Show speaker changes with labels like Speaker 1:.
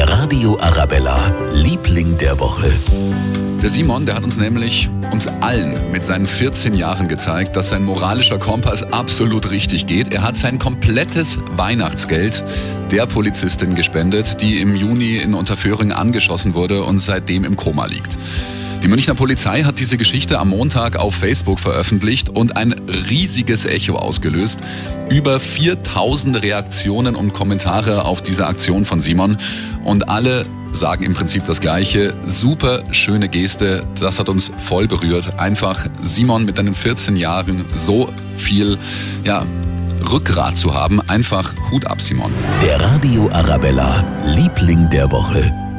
Speaker 1: Der Radio Arabella, Liebling der Woche.
Speaker 2: Der Simon, der hat uns nämlich, uns allen mit seinen 14 Jahren gezeigt, dass sein moralischer Kompass absolut richtig geht. Er hat sein komplettes Weihnachtsgeld der Polizistin gespendet, die im Juni in Unterföhring angeschossen wurde und seitdem im Koma liegt. Die Münchner Polizei hat diese Geschichte am Montag auf Facebook veröffentlicht und ein riesiges Echo ausgelöst. Über 4000 Reaktionen und Kommentare auf diese Aktion von Simon und alle sagen im Prinzip das Gleiche. Super schöne Geste, das hat uns voll berührt. Einfach Simon mit deinen 14 Jahren so viel, ja, Rückgrat zu haben. Einfach Hut ab, Simon.
Speaker 1: Der Radio Arabella, Liebling der Woche.